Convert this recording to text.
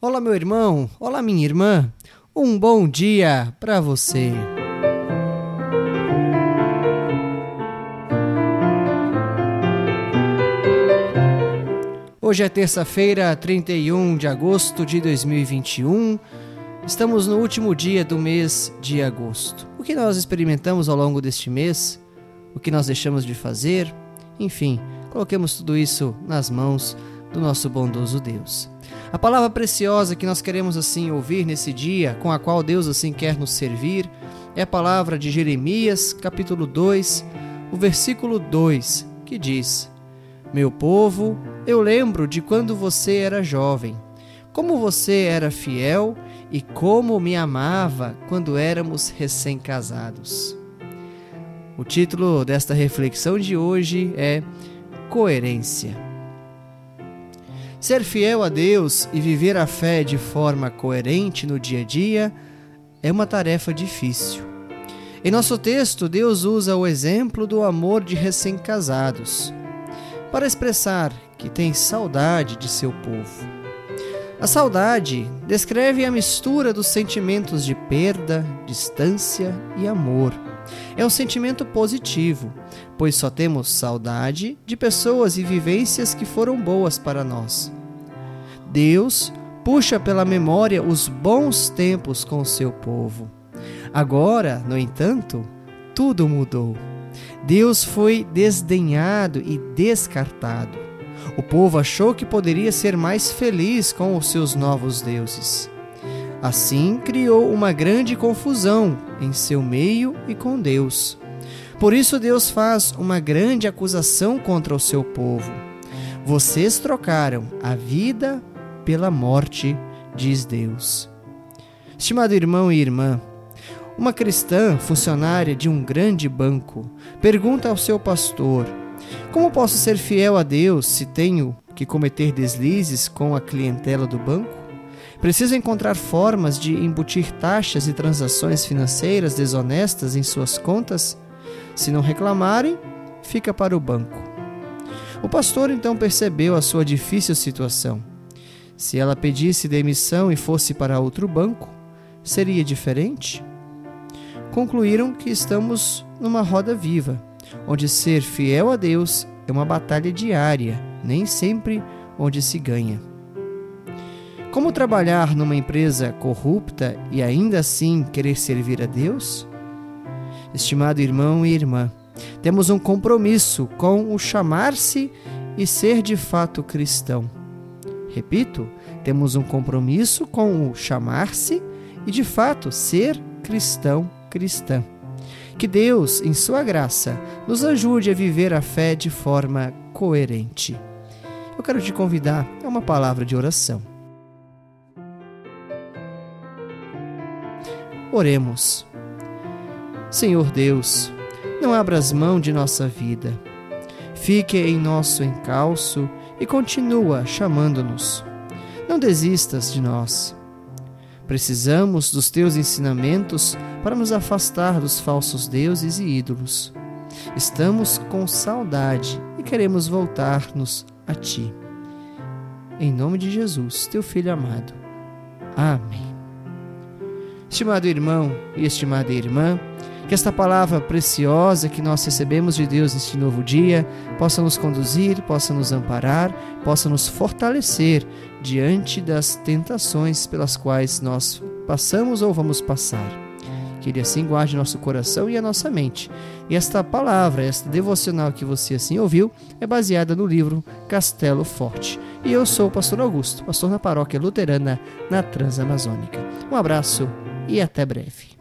Olá, meu irmão, olá, minha irmã. Um bom dia para você. Hoje é terça-feira, 31 de agosto de 2021. Estamos no último dia do mês de agosto. O que nós experimentamos ao longo deste mês? O que nós deixamos de fazer? Enfim, coloquemos tudo isso nas mãos do nosso bondoso Deus. A palavra preciosa que nós queremos assim ouvir nesse dia, com a qual Deus assim quer nos servir, é a palavra de Jeremias, capítulo 2, o versículo 2, que diz: Meu povo, eu lembro de quando você era jovem, como você era fiel e como me amava quando éramos recém-casados. O título desta reflexão de hoje é Coerência. Ser fiel a Deus e viver a fé de forma coerente no dia a dia é uma tarefa difícil. Em nosso texto, Deus usa o exemplo do amor de recém-casados para expressar que tem saudade de seu povo. A saudade descreve a mistura dos sentimentos de perda, distância e amor. É um sentimento positivo, pois só temos saudade de pessoas e vivências que foram boas para nós. Deus puxa pela memória os bons tempos com seu povo. Agora, no entanto, tudo mudou. Deus foi desdenhado e descartado. O povo achou que poderia ser mais feliz com os seus novos deuses. Assim, criou uma grande confusão em seu meio e com Deus. Por isso, Deus faz uma grande acusação contra o seu povo. Vocês trocaram a vida pela morte, diz Deus. Estimado irmão e irmã, uma cristã, funcionária de um grande banco, pergunta ao seu pastor: Como posso ser fiel a Deus se tenho que cometer deslizes com a clientela do banco? Preciso encontrar formas de embutir taxas e transações financeiras desonestas em suas contas? Se não reclamarem, fica para o banco. O pastor então percebeu a sua difícil situação se ela pedisse demissão e fosse para outro banco, seria diferente? Concluíram que estamos numa roda viva, onde ser fiel a Deus é uma batalha diária, nem sempre onde se ganha. Como trabalhar numa empresa corrupta e ainda assim querer servir a Deus? Estimado irmão e irmã, temos um compromisso com o chamar-se e ser de fato cristão. Repito, temos um compromisso com o chamar-se e, de fato, ser cristão cristã. Que Deus, em Sua graça, nos ajude a viver a fé de forma coerente. Eu quero te convidar a uma palavra de oração. Oremos. Senhor Deus, não abras mão de nossa vida. Fique em nosso encalço e continua chamando-nos. Não desistas de nós. Precisamos dos teus ensinamentos para nos afastar dos falsos deuses e ídolos. Estamos com saudade e queremos voltar-nos a ti. Em nome de Jesus, teu filho amado. Amém. Estimado irmão e estimada irmã, que esta palavra preciosa que nós recebemos de Deus neste novo dia possa nos conduzir, possa nos amparar, possa nos fortalecer diante das tentações pelas quais nós passamos ou vamos passar. Que Ele assim guarde nosso coração e a nossa mente. E esta palavra, esta devocional que você assim ouviu, é baseada no livro Castelo Forte. E eu sou o pastor Augusto, pastor na paróquia luterana na Transamazônica. Um abraço e até breve.